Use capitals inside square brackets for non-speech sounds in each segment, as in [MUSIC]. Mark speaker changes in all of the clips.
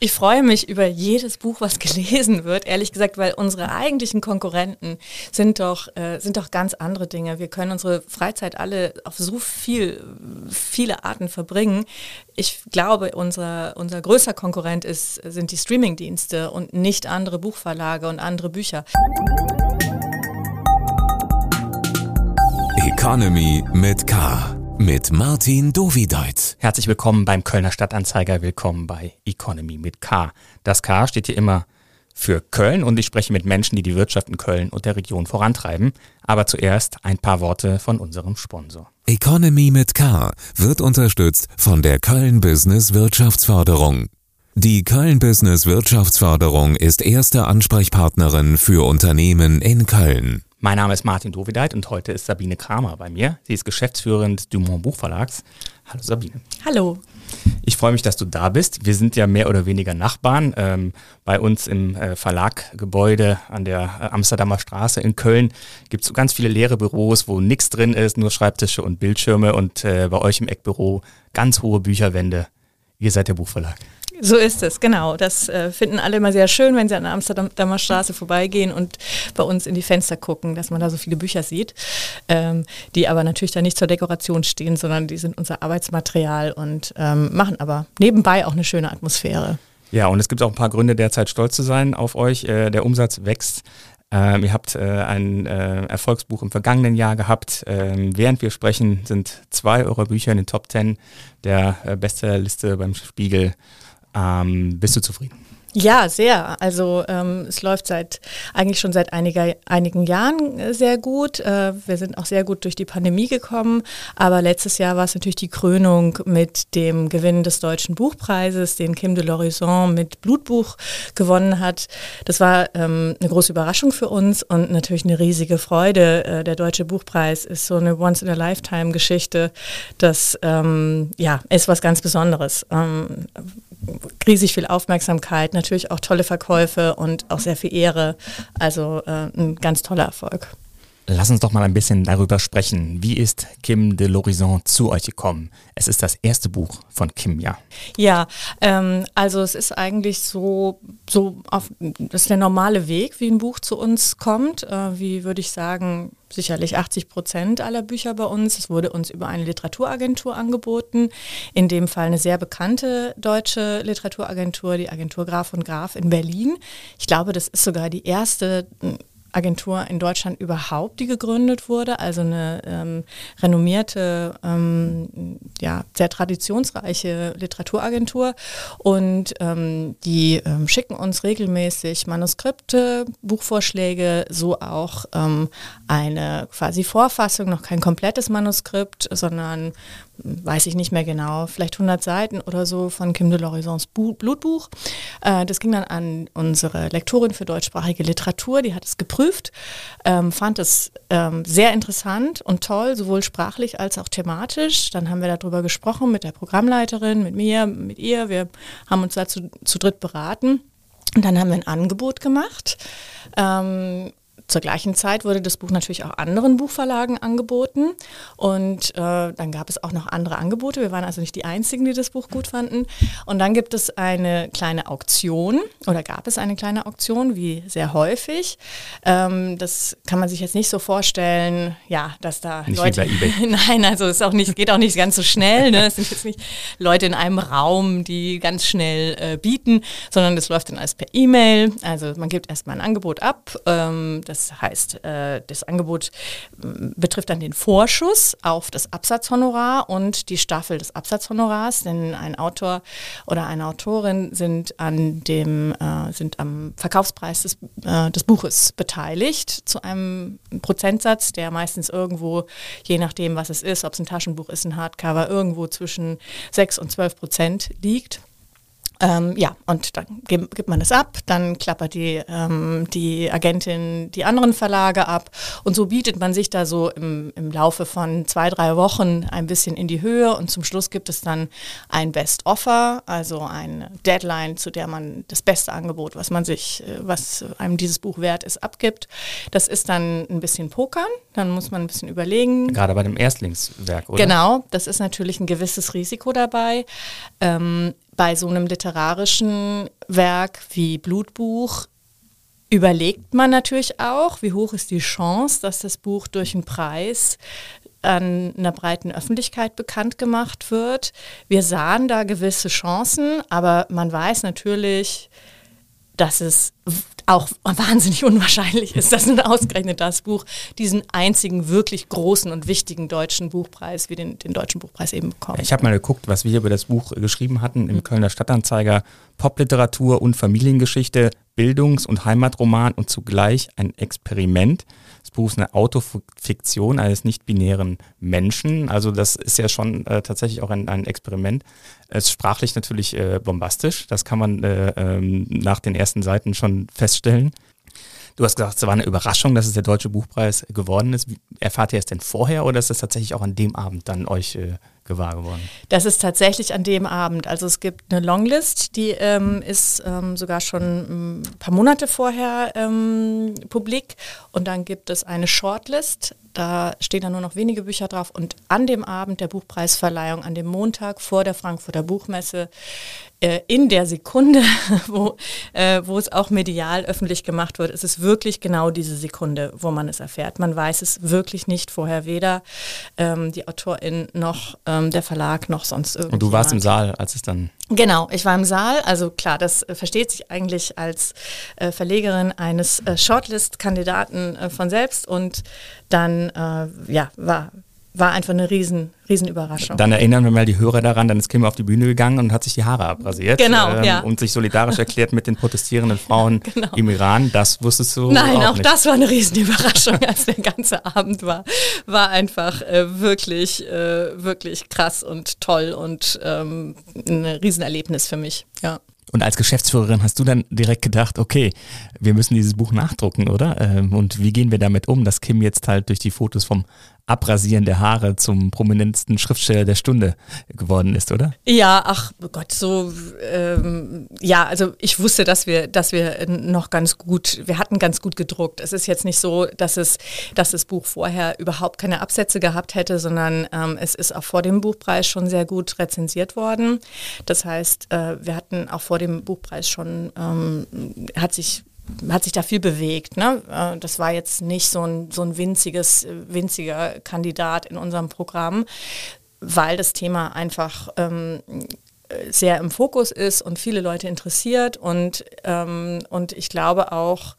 Speaker 1: Ich freue mich über jedes Buch, was [LAUGHS] gelesen wird, ehrlich gesagt, weil unsere eigentlichen Konkurrenten sind doch, äh, sind doch ganz andere Dinge. Wir können unsere Freizeit alle auf so viel, viele Arten verbringen. Ich glaube, unser, unser größter Konkurrent ist, sind die Streamingdienste und nicht andere Buchverlage und andere Bücher.
Speaker 2: Economy mit K mit Martin Dovideit.
Speaker 3: Herzlich willkommen beim Kölner Stadtanzeiger, willkommen bei Economy mit K. Das K steht hier immer für Köln und ich spreche mit Menschen, die die Wirtschaft in Köln und der Region vorantreiben. Aber zuerst ein paar Worte von unserem Sponsor.
Speaker 2: Economy mit K wird unterstützt von der Köln Business Wirtschaftsförderung. Die Köln Business Wirtschaftsförderung ist erste Ansprechpartnerin für Unternehmen in Köln.
Speaker 3: Mein Name ist Martin Dovideit und heute ist Sabine Kramer bei mir. Sie ist Geschäftsführerin des Dumont Buchverlags. Hallo Sabine.
Speaker 1: Hallo.
Speaker 3: Ich freue mich, dass du da bist. Wir sind ja mehr oder weniger Nachbarn. Ähm, bei uns im äh, Verlaggebäude an der äh, Amsterdamer Straße in Köln gibt es so ganz viele leere Büros, wo nichts drin ist, nur Schreibtische und Bildschirme und äh, bei euch im Eckbüro ganz hohe Bücherwände. Ihr seid der Buchverlag.
Speaker 1: So ist es, genau. Das äh, finden alle immer sehr schön, wenn sie an der Amsterdamer Straße vorbeigehen und bei uns in die Fenster gucken, dass man da so viele Bücher sieht, ähm, die aber natürlich da nicht zur Dekoration stehen, sondern die sind unser Arbeitsmaterial und ähm, machen aber nebenbei auch eine schöne Atmosphäre.
Speaker 3: Ja, und es gibt auch ein paar Gründe derzeit stolz zu sein auf euch. Äh, der Umsatz wächst. Ähm, ihr habt äh, ein äh, Erfolgsbuch im vergangenen Jahr gehabt. Ähm, während wir sprechen, sind zwei eurer Bücher in den Top Ten der äh, Bestsellerliste beim Spiegel. Ähm, bist du zufrieden?
Speaker 1: Ja, sehr. Also ähm, es läuft seit eigentlich schon seit einiger, einigen Jahren äh, sehr gut. Äh, wir sind auch sehr gut durch die Pandemie gekommen. Aber letztes Jahr war es natürlich die Krönung mit dem Gewinn des Deutschen Buchpreises, den Kim de l'Horizon mit Blutbuch gewonnen hat. Das war ähm, eine große Überraschung für uns und natürlich eine riesige Freude. Äh, der Deutsche Buchpreis ist so eine Once-in-a-Lifetime-Geschichte. Das ähm, ja, ist was ganz Besonderes ähm, riesig viel Aufmerksamkeit, natürlich auch tolle Verkäufe und auch sehr viel Ehre. Also äh, ein ganz toller Erfolg.
Speaker 3: Lass uns doch mal ein bisschen darüber sprechen. Wie ist Kim de l'Horizon zu euch gekommen? Es ist das erste Buch von Kim, ja.
Speaker 1: Ja, ähm, also es ist eigentlich so, so auf, das ist der normale Weg, wie ein Buch zu uns kommt. Äh, wie würde ich sagen, sicherlich 80 Prozent aller Bücher bei uns. Es wurde uns über eine Literaturagentur angeboten, in dem Fall eine sehr bekannte deutsche Literaturagentur, die Agentur Graf und Graf in Berlin. Ich glaube, das ist sogar die erste Agentur in Deutschland überhaupt, die gegründet wurde, also eine ähm, renommierte, ähm, ja, sehr traditionsreiche Literaturagentur. Und ähm, die ähm, schicken uns regelmäßig Manuskripte, Buchvorschläge, so auch ähm, eine quasi Vorfassung, noch kein komplettes Manuskript, sondern weiß ich nicht mehr genau, vielleicht 100 Seiten oder so von Kim de l'Horizons Blutbuch. Äh, das ging dann an unsere Lektorin für deutschsprachige Literatur, die hat es geprüft, ähm, fand es ähm, sehr interessant und toll, sowohl sprachlich als auch thematisch. Dann haben wir darüber gesprochen mit der Programmleiterin, mit mir, mit ihr. Wir haben uns dazu zu dritt beraten. Und dann haben wir ein Angebot gemacht. Ähm, zur gleichen Zeit wurde das Buch natürlich auch anderen Buchverlagen angeboten und äh, dann gab es auch noch andere Angebote. Wir waren also nicht die Einzigen, die das Buch gut fanden. Und dann gibt es eine kleine Auktion oder gab es eine kleine Auktion, wie sehr häufig. Ähm, das kann man sich jetzt nicht so vorstellen, ja, dass da
Speaker 3: nicht
Speaker 1: Leute. [LAUGHS] Nein, also es auch nicht, geht auch nicht ganz so schnell. Ne? Es sind jetzt nicht Leute in einem Raum, die ganz schnell äh, bieten, sondern das läuft dann alles per E-Mail. Also man gibt erstmal ein Angebot ab. Ähm, das das heißt, äh, das Angebot betrifft dann den Vorschuss auf das Absatzhonorar und die Staffel des Absatzhonorars, denn ein Autor oder eine Autorin sind an dem äh, sind am Verkaufspreis des, äh, des Buches beteiligt zu einem Prozentsatz, der meistens irgendwo, je nachdem, was es ist, ob es ein Taschenbuch ist, ein Hardcover, irgendwo zwischen 6 und 12 Prozent liegt. Ähm, ja, und dann gibt man es ab, dann klappert die, ähm, die Agentin die anderen Verlage ab und so bietet man sich da so im, im Laufe von zwei, drei Wochen ein bisschen in die Höhe und zum Schluss gibt es dann ein Best Offer, also eine Deadline, zu der man das beste Angebot, was man sich, äh, was einem dieses Buch wert ist, abgibt. Das ist dann ein bisschen Pokern, dann muss man ein bisschen überlegen.
Speaker 3: Gerade bei dem Erstlingswerk, oder?
Speaker 1: Genau, das ist natürlich ein gewisses Risiko dabei. Ähm, bei so einem literarischen Werk wie Blutbuch überlegt man natürlich auch, wie hoch ist die Chance, dass das Buch durch einen Preis an einer breiten Öffentlichkeit bekannt gemacht wird. Wir sahen da gewisse Chancen, aber man weiß natürlich, dass es auch wahnsinnig unwahrscheinlich ist, dass nun ausgerechnet das Buch diesen einzigen wirklich großen und wichtigen deutschen Buchpreis wie den, den Deutschen Buchpreis eben bekommt.
Speaker 3: Ich habe mal geguckt, was wir über das Buch geschrieben hatten im mhm. Kölner Stadtanzeiger. Popliteratur und Familiengeschichte, Bildungs- und Heimatroman und zugleich ein Experiment. Buch ist eine Autofiktion eines nicht-binären Menschen. Also das ist ja schon äh, tatsächlich auch ein, ein Experiment. Es ist sprachlich natürlich äh, bombastisch. Das kann man äh, ähm, nach den ersten Seiten schon feststellen. Du hast gesagt, es war eine Überraschung, dass es der Deutsche Buchpreis geworden ist. Erfahrt ihr es denn vorher oder ist es tatsächlich auch an dem Abend dann euch äh, gewahr geworden?
Speaker 1: Das ist tatsächlich an dem Abend. Also es gibt eine Longlist, die ähm, ist ähm, sogar schon ein paar Monate vorher ähm, publik. Und dann gibt es eine Shortlist. Da stehen dann nur noch wenige Bücher drauf. Und an dem Abend der Buchpreisverleihung, an dem Montag vor der Frankfurter Buchmesse, äh, in der Sekunde, [LAUGHS] wo, äh, wo es auch medial öffentlich gemacht wird, ist es wirklich genau diese Sekunde, wo man es erfährt. Man weiß es wirklich nicht vorher, weder ähm, die Autorin noch ähm, der Verlag noch sonst irgendwas.
Speaker 3: Und du warst im Saal, als es dann...
Speaker 1: Genau, ich war im Saal. Also klar, das äh, versteht sich eigentlich als äh, Verlegerin eines äh, Shortlist-Kandidaten äh, von selbst und dann ja, war war einfach eine riesen, riesen Überraschung.
Speaker 3: Dann erinnern wir mal die Hörer daran, dann ist Kim auf die Bühne gegangen und hat sich die Haare abrasiert.
Speaker 1: Genau, ähm, ja.
Speaker 3: Und sich solidarisch [LAUGHS] erklärt mit den protestierenden Frauen [LAUGHS] genau. im Iran. Das wusstest du
Speaker 1: Nein, auch,
Speaker 3: auch
Speaker 1: nicht. das war eine riesen Überraschung, [LAUGHS] als der ganze Abend war. War einfach äh, wirklich, äh, wirklich krass und toll und ähm, ein Riesenerlebnis für mich, ja.
Speaker 3: Und als Geschäftsführerin hast du dann direkt gedacht, okay, wir müssen dieses Buch nachdrucken, oder? Ähm, und wie gehen wir damit um, dass Kim jetzt halt durch die Fotos vom Abrasieren der Haare zum prominentesten Schriftsteller der Stunde geworden ist, oder?
Speaker 1: Ja, ach oh Gott, so ähm, ja, also ich wusste, dass wir, dass wir noch ganz gut, wir hatten ganz gut gedruckt. Es ist jetzt nicht so, dass es, dass das Buch vorher überhaupt keine Absätze gehabt hätte, sondern ähm, es ist auch vor dem Buchpreis schon sehr gut rezensiert worden. Das heißt, äh, wir hatten auch vor dem Buchpreis schon, ähm, hat sich hat sich da viel bewegt. Ne? Äh, das war jetzt nicht so ein, so ein winziges, winziger Kandidat in unserem Programm, weil das Thema einfach ähm, sehr im Fokus ist und viele Leute interessiert und, ähm, und ich glaube auch,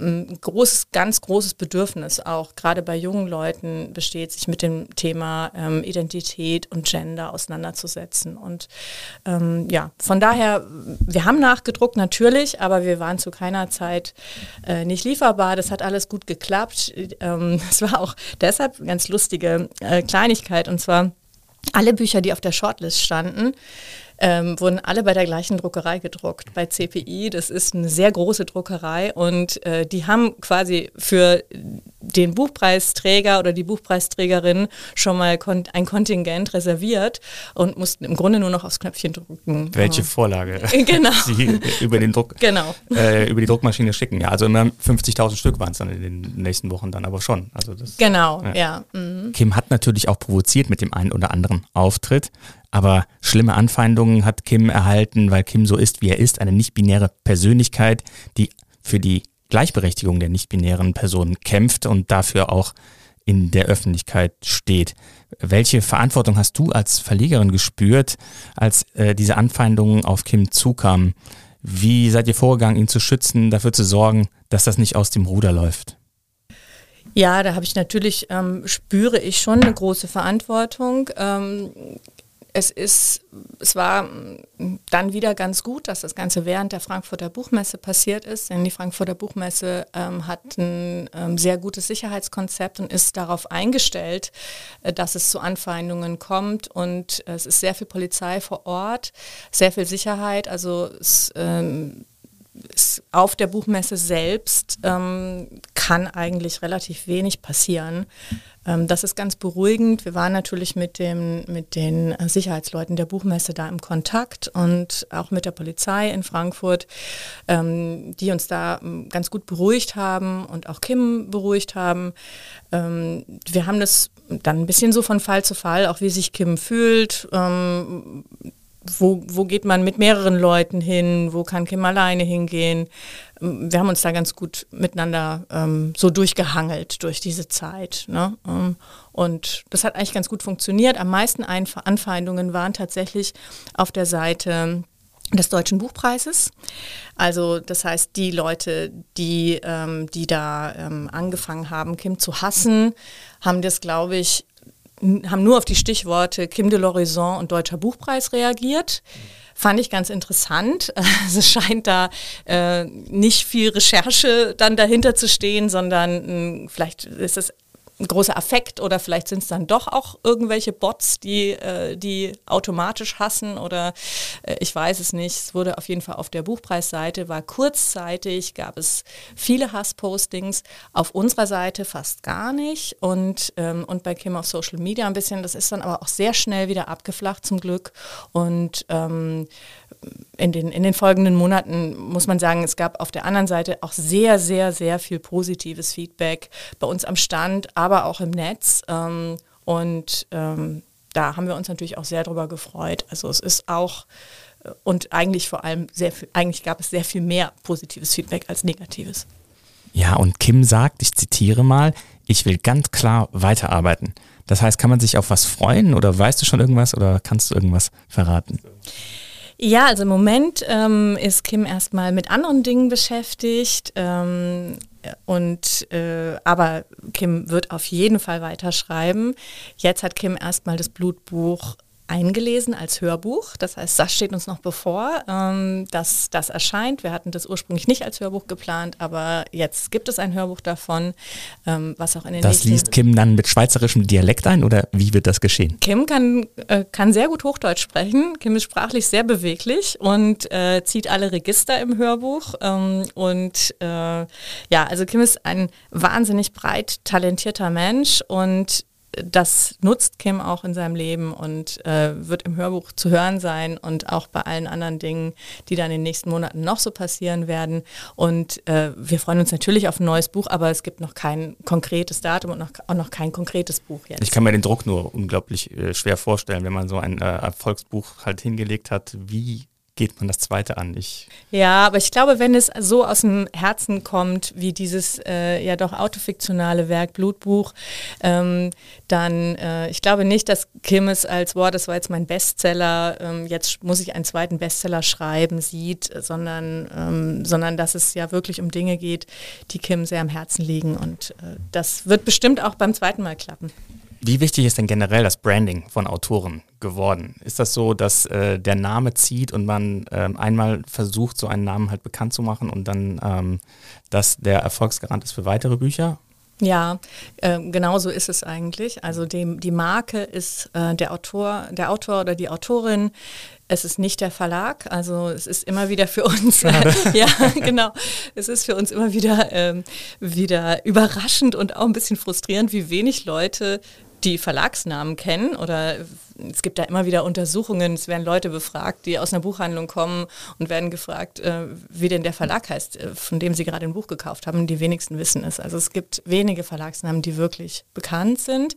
Speaker 1: ein großes, ganz großes Bedürfnis auch gerade bei jungen Leuten besteht, sich mit dem Thema ähm, Identität und Gender auseinanderzusetzen. Und ähm, ja, von daher, wir haben nachgedruckt natürlich, aber wir waren zu keiner Zeit äh, nicht lieferbar. Das hat alles gut geklappt. Ähm, [LAUGHS] es war auch deshalb eine ganz lustige äh, Kleinigkeit und zwar alle Bücher, die auf der Shortlist standen, ähm, wurden alle bei der gleichen Druckerei gedruckt, bei CPI. Das ist eine sehr große Druckerei und äh, die haben quasi für den Buchpreisträger oder die Buchpreisträgerin schon mal kon ein Kontingent reserviert und mussten im Grunde nur noch aufs Knöpfchen drücken.
Speaker 3: Welche oh. Vorlage [LAUGHS]
Speaker 1: genau. [LAUGHS]
Speaker 3: sie über den Druck
Speaker 1: genau.
Speaker 3: äh, über die Druckmaschine schicken. Ja, also immer 50.000 Stück waren es dann in den nächsten Wochen dann aber schon. Also das,
Speaker 1: genau, ja. ja. Mhm.
Speaker 3: Kim hat natürlich auch provoziert mit dem einen oder anderen Auftritt. Aber schlimme Anfeindungen hat Kim erhalten, weil Kim so ist, wie er ist, eine nicht-binäre Persönlichkeit, die für die Gleichberechtigung der nicht-binären Personen kämpft und dafür auch in der Öffentlichkeit steht. Welche Verantwortung hast du als Verlegerin gespürt, als äh, diese Anfeindungen auf Kim zukamen? Wie seid ihr vorgegangen, ihn zu schützen, dafür zu sorgen, dass das nicht aus dem Ruder läuft?
Speaker 1: Ja, da habe ich natürlich, ähm, spüre ich schon eine große Verantwortung. Ähm, es ist, es war dann wieder ganz gut, dass das Ganze während der Frankfurter Buchmesse passiert ist, denn die Frankfurter Buchmesse ähm, hat ein ähm, sehr gutes Sicherheitskonzept und ist darauf eingestellt, äh, dass es zu Anfeindungen kommt und äh, es ist sehr viel Polizei vor Ort, sehr viel Sicherheit, also es, ähm, auf der Buchmesse selbst ähm, kann eigentlich relativ wenig passieren. Ähm, das ist ganz beruhigend. Wir waren natürlich mit, dem, mit den Sicherheitsleuten der Buchmesse da im Kontakt und auch mit der Polizei in Frankfurt, ähm, die uns da ähm, ganz gut beruhigt haben und auch Kim beruhigt haben. Ähm, wir haben das dann ein bisschen so von Fall zu Fall, auch wie sich Kim fühlt. Wo, wo geht man mit mehreren Leuten hin, wo kann Kim alleine hingehen. Ähm, wir haben uns da ganz gut miteinander ähm, so durchgehangelt durch diese Zeit. Ne? Ähm, und das hat eigentlich ganz gut funktioniert. Am meisten Einf Anfeindungen waren tatsächlich auf der Seite des Deutschen Buchpreises. Also das heißt, die Leute, die, ähm, die da ähm, angefangen haben, Kim zu hassen, haben das, glaube ich, haben nur auf die Stichworte Kim de l'Horizon und Deutscher Buchpreis reagiert. Fand ich ganz interessant. [LAUGHS] Also es scheint da äh, nicht viel Recherche dann dahinter zu stehen, sondern mh, vielleicht ist es großer Affekt oder vielleicht sind es dann doch auch irgendwelche Bots, die, äh, die automatisch hassen oder äh, ich weiß es nicht. Es wurde auf jeden Fall auf der Buchpreisseite, war kurzzeitig, gab es viele Hasspostings, auf unserer Seite fast gar nicht und, ähm, und bei Kim auf Social Media ein bisschen. Das ist dann aber auch sehr schnell wieder abgeflacht zum Glück und ähm, in den, in den folgenden Monaten muss man sagen, es gab auf der anderen Seite auch sehr, sehr, sehr viel positives Feedback bei uns am Stand, aber auch im Netz. Ähm, und ähm, da haben wir uns natürlich auch sehr drüber gefreut. Also es ist auch äh, und eigentlich vor allem sehr viel, eigentlich gab es sehr viel mehr positives Feedback als negatives.
Speaker 3: Ja, und Kim sagt, ich zitiere mal, ich will ganz klar weiterarbeiten. Das heißt, kann man sich auf was freuen oder weißt du schon irgendwas oder kannst du irgendwas verraten?
Speaker 1: Ja, also im Moment ähm, ist Kim erstmal mit anderen Dingen beschäftigt. Ähm, und äh, aber Kim wird auf jeden Fall weiterschreiben. Jetzt hat Kim erstmal das Blutbuch eingelesen als Hörbuch. Das heißt, das steht uns noch bevor, ähm, dass das erscheint. Wir hatten das ursprünglich nicht als Hörbuch geplant, aber jetzt gibt es ein Hörbuch davon, ähm, was auch in den
Speaker 3: Das liest Kim dann mit schweizerischem Dialekt ein oder wie wird das geschehen?
Speaker 1: Kim kann, äh, kann sehr gut Hochdeutsch sprechen. Kim ist sprachlich sehr beweglich und äh, zieht alle Register im Hörbuch. Ähm, und äh, ja, also Kim ist ein wahnsinnig breit talentierter Mensch und das nutzt Kim auch in seinem Leben und äh, wird im Hörbuch zu hören sein und auch bei allen anderen Dingen, die dann in den nächsten Monaten noch so passieren werden. Und äh, wir freuen uns natürlich auf ein neues Buch, aber es gibt noch kein konkretes Datum und noch, auch noch kein konkretes Buch jetzt.
Speaker 3: Ich kann mir den Druck nur unglaublich äh, schwer vorstellen, wenn man so ein äh, Erfolgsbuch halt hingelegt hat. Wie geht man das zweite an. Ich
Speaker 1: ja, aber ich glaube, wenn es so aus dem Herzen kommt, wie dieses äh, ja doch autofiktionale Werk Blutbuch, ähm, dann, äh, ich glaube nicht, dass Kim es als, boah, das war jetzt mein Bestseller, ähm, jetzt muss ich einen zweiten Bestseller schreiben, sieht, sondern, ähm, sondern dass es ja wirklich um Dinge geht, die Kim sehr am Herzen liegen. Und äh, das wird bestimmt auch beim zweiten Mal klappen.
Speaker 3: Wie wichtig ist denn generell das Branding von Autoren geworden? Ist das so, dass äh, der Name zieht und man ähm, einmal versucht, so einen Namen halt bekannt zu machen und dann, ähm, dass der Erfolgsgarant ist für weitere Bücher?
Speaker 1: Ja, äh, genau so ist es eigentlich. Also die, die Marke ist äh, der Autor, der Autor oder die Autorin. Es ist nicht der Verlag, also es ist immer wieder für uns, [LAUGHS] ja genau, es ist für uns immer wieder, ähm, wieder überraschend und auch ein bisschen frustrierend, wie wenig Leute die Verlagsnamen kennen oder es gibt da immer wieder Untersuchungen, es werden Leute befragt, die aus einer Buchhandlung kommen und werden gefragt, äh, wie denn der Verlag heißt, äh, von dem sie gerade ein Buch gekauft haben. Die wenigsten wissen es. Also es gibt wenige Verlagsnamen, die wirklich bekannt sind.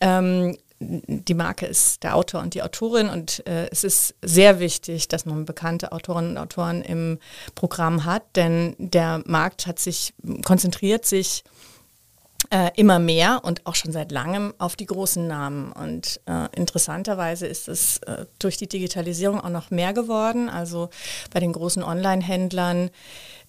Speaker 1: Ähm, die Marke ist der Autor und die Autorin und äh, es ist sehr wichtig, dass man bekannte Autorinnen und Autoren im Programm hat, denn der Markt hat sich konzentriert sich äh, immer mehr und auch schon seit langem auf die großen Namen. Und äh, interessanterweise ist es äh, durch die Digitalisierung auch noch mehr geworden. Also bei den großen Online-Händlern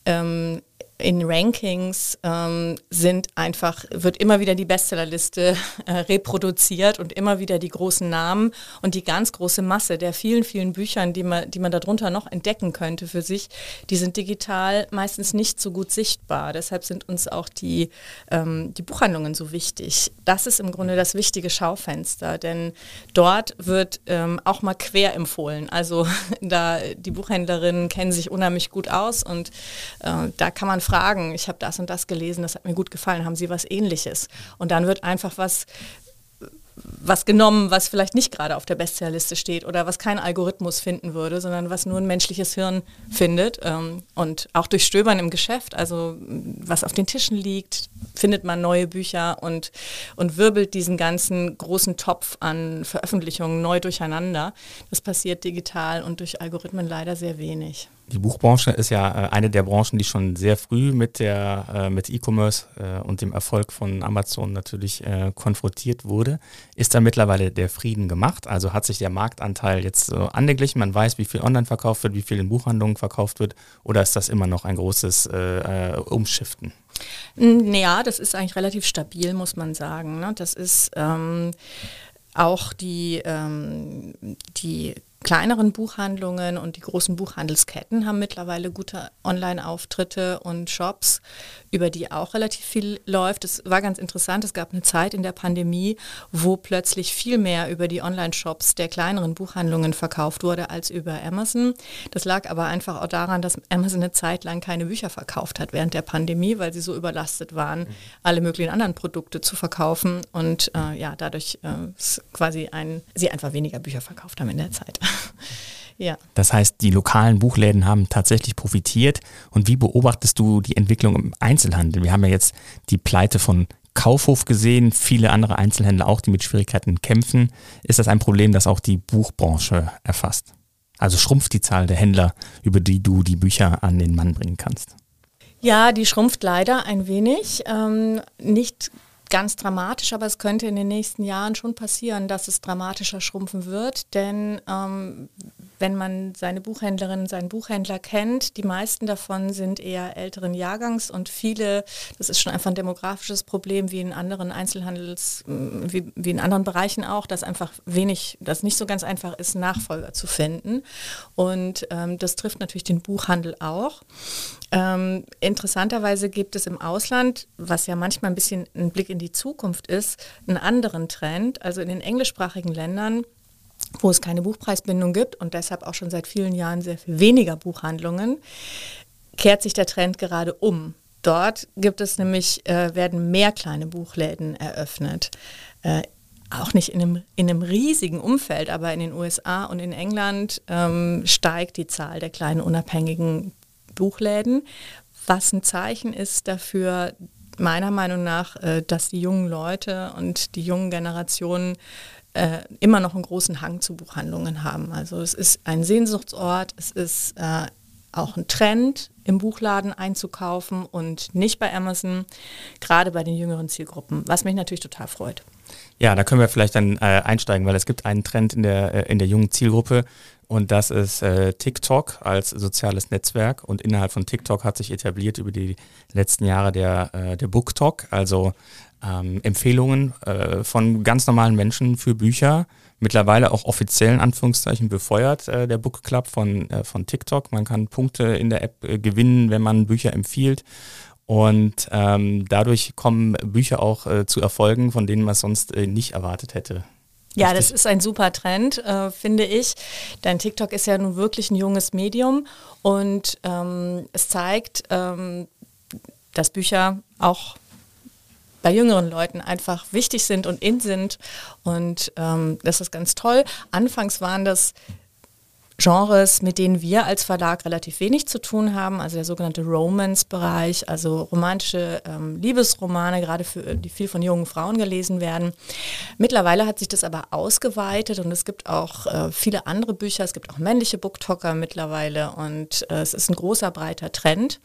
Speaker 1: ähm, in Rankings ähm, sind einfach, wird immer wieder die Bestsellerliste äh, reproduziert und immer wieder die großen Namen und die ganz große Masse der vielen, vielen Büchern, die man, die man darunter noch entdecken könnte für sich, die sind digital meistens nicht so gut sichtbar. Deshalb sind uns auch die, ähm, die Buchhandlungen so wichtig. Das ist im Grunde das wichtige Schaufenster, denn dort wird ähm, auch mal quer empfohlen. Also [LAUGHS] da die Buchhändlerinnen kennen sich unheimlich gut aus und äh, da kann man fragen, ich habe das und das gelesen, das hat mir gut gefallen, haben Sie was ähnliches? Und dann wird einfach was was genommen, was vielleicht nicht gerade auf der Bestsellerliste steht oder was kein Algorithmus finden würde, sondern was nur ein menschliches Hirn findet. Ähm, und auch durch Stöbern im Geschäft, also was auf den Tischen liegt, findet man neue Bücher und, und wirbelt diesen ganzen großen Topf an Veröffentlichungen neu durcheinander. Das passiert digital und durch Algorithmen leider sehr wenig.
Speaker 3: Die Buchbranche ist ja äh, eine der Branchen, die schon sehr früh mit der äh, mit E-Commerce äh, und dem Erfolg von Amazon natürlich konfrontiert wurde. Ist da mittlerweile der Frieden gemacht? Also hat sich der Marktanteil jetzt so angeglichen? Man weiß, wie viel online verkauft wird, wie viel in Buchhandlungen verkauft wird, oder ist das immer noch ein großes Umschiften?
Speaker 1: Ja, das ist eigentlich relativ stabil, muss man sagen. Ne? Das ist ähm, auch die, ähm, die kleineren Buchhandlungen und die großen Buchhandelsketten haben mittlerweile gute Online-Auftritte und Shops, über die auch relativ viel läuft. Es war ganz interessant, es gab eine Zeit in der Pandemie, wo plötzlich viel mehr über die Online-Shops der kleineren Buchhandlungen verkauft wurde als über Amazon. Das lag aber einfach auch daran, dass Amazon eine Zeit lang keine Bücher verkauft hat während der Pandemie, weil sie so überlastet waren, alle möglichen anderen Produkte zu verkaufen und äh, ja, dadurch äh, quasi ein, sie einfach weniger Bücher verkauft haben in der Zeit. [LAUGHS]
Speaker 3: Ja. Das heißt, die lokalen Buchläden haben tatsächlich profitiert. Und wie beobachtest du die Entwicklung im Einzelhandel? Wir haben ja jetzt die Pleite von Kaufhof gesehen, viele andere Einzelhändler auch, die mit Schwierigkeiten kämpfen. Ist das ein Problem, das auch die Buchbranche erfasst? Also schrumpft die Zahl der Händler, über die du die Bücher an den Mann bringen kannst?
Speaker 1: Ja, die schrumpft leider ein wenig. Ähm, nicht ganz dramatisch, aber es könnte in den nächsten Jahren schon passieren, dass es dramatischer schrumpfen wird, denn ähm, wenn man seine Buchhändlerin, seinen Buchhändler kennt, die meisten davon sind eher älteren Jahrgangs und viele, das ist schon einfach ein demografisches Problem wie in anderen Einzelhandels, wie, wie in anderen Bereichen auch, dass einfach wenig, dass nicht so ganz einfach ist, Nachfolger zu finden. Und ähm, das trifft natürlich den Buchhandel auch. Ähm, interessanterweise gibt es im Ausland, was ja manchmal ein bisschen ein Blick in die Zukunft ist, einen anderen Trend. Also in den englischsprachigen Ländern wo es keine Buchpreisbindung gibt und deshalb auch schon seit vielen Jahren sehr viel weniger Buchhandlungen, kehrt sich der Trend gerade um. Dort gibt es nämlich, äh, werden mehr kleine Buchläden eröffnet. Äh, auch nicht in einem, in einem riesigen Umfeld, aber in den USA und in England ähm, steigt die Zahl der kleinen unabhängigen Buchläden, was ein Zeichen ist dafür, meiner Meinung nach, äh, dass die jungen Leute und die jungen Generationen äh, immer noch einen großen Hang zu Buchhandlungen haben. Also es ist ein Sehnsuchtsort, es ist äh, auch ein Trend, im Buchladen einzukaufen und nicht bei Amazon, gerade bei den jüngeren Zielgruppen, was mich natürlich total freut.
Speaker 3: Ja, da können wir vielleicht dann äh, einsteigen, weil es gibt einen Trend in der, äh, in der jungen Zielgruppe und das ist äh, TikTok als soziales Netzwerk und innerhalb von TikTok hat sich etabliert über die letzten Jahre der, äh, der Book Talk, also ähm, Empfehlungen äh, von ganz normalen Menschen für Bücher, mittlerweile auch offiziell in Anführungszeichen befeuert, äh, der Book Club von, äh, von TikTok. Man kann Punkte in der App äh, gewinnen, wenn man Bücher empfiehlt. Und ähm, dadurch kommen Bücher auch äh, zu Erfolgen, von denen man es sonst äh, nicht erwartet hätte.
Speaker 1: Ja, das ist ein super Trend, äh, finde ich. Denn TikTok ist ja nun wirklich ein junges Medium und ähm, es zeigt, ähm, dass Bücher auch bei jüngeren Leuten einfach wichtig sind und in sind. Und ähm, das ist ganz toll. Anfangs waren das Genres, mit denen wir als Verlag relativ wenig zu tun haben, also der sogenannte Romance-Bereich, also romantische ähm, Liebesromane, gerade für die viel von jungen Frauen gelesen werden. Mittlerweile hat sich das aber ausgeweitet und es gibt auch äh, viele andere Bücher, es gibt auch männliche Booktalker mittlerweile und äh, es ist ein großer, breiter Trend